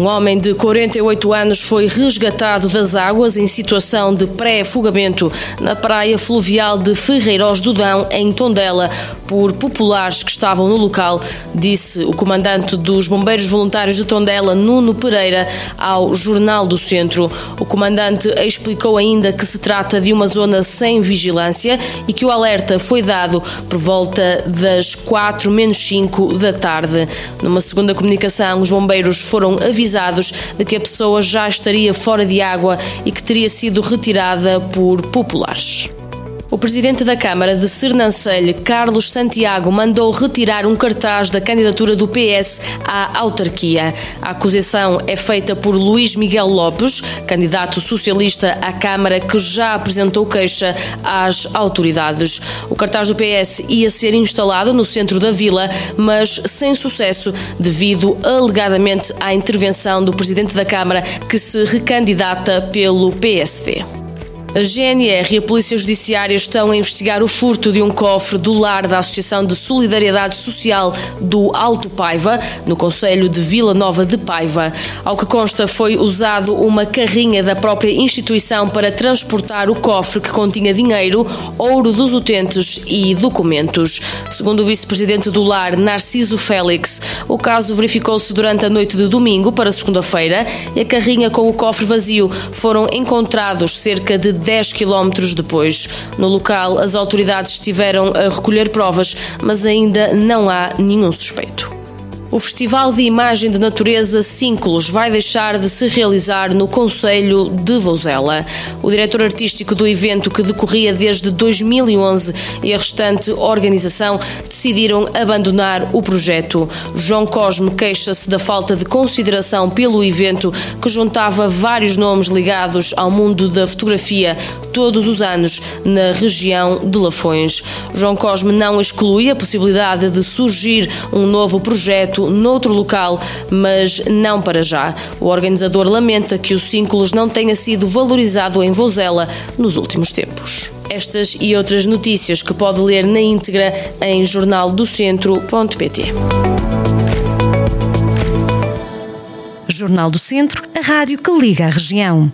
Um homem de 48 anos foi resgatado das águas em situação de pré-afogamento na praia fluvial de Ferreiros do Dão, em Tondela, por populares que estavam no local, disse o comandante dos Bombeiros Voluntários de Tondela, Nuno Pereira, ao Jornal do Centro. O comandante explicou ainda que se trata de uma zona sem vigilância e que o alerta foi dado por volta das 4 menos 5 da tarde. Numa segunda comunicação, os bombeiros foram avisados avisados de que a pessoa já estaria fora de água e que teria sido retirada por populares. O presidente da Câmara de Sernancelho, Carlos Santiago, mandou retirar um cartaz da candidatura do PS à autarquia. A acusação é feita por Luís Miguel Lopes, candidato socialista à Câmara, que já apresentou queixa às autoridades. O cartaz do PS ia ser instalado no centro da vila, mas sem sucesso, devido alegadamente à intervenção do presidente da Câmara, que se recandidata pelo PSD. A GNR e a Polícia Judiciária estão a investigar o furto de um cofre do lar da Associação de Solidariedade Social do Alto Paiva, no Conselho de Vila Nova de Paiva. Ao que consta, foi usado uma carrinha da própria instituição para transportar o cofre que continha dinheiro, ouro dos utentes e documentos. Segundo o vice-presidente do lar, Narciso Félix, o caso verificou-se durante a noite de domingo para segunda-feira e a carrinha com o cofre vazio foram encontrados cerca de 10 quilómetros depois. No local, as autoridades estiveram a recolher provas, mas ainda não há nenhum suspeito. O Festival de Imagem de Natureza Cínculos vai deixar de se realizar no Conselho de Vozela. O diretor artístico do evento, que decorria desde 2011, e a restante organização decidiram abandonar o projeto. João Cosme queixa-se da falta de consideração pelo evento, que juntava vários nomes ligados ao mundo da fotografia todos os anos na região de Lafões. João Cosme não exclui a possibilidade de surgir um novo projeto feito noutro local, mas não para já. O organizador lamenta que o Cínculos não tenha sido valorizado em Vozela nos últimos tempos. Estas e outras notícias que pode ler na íntegra em jornaldocentro.pt. Jornal do Centro, a rádio que liga a região.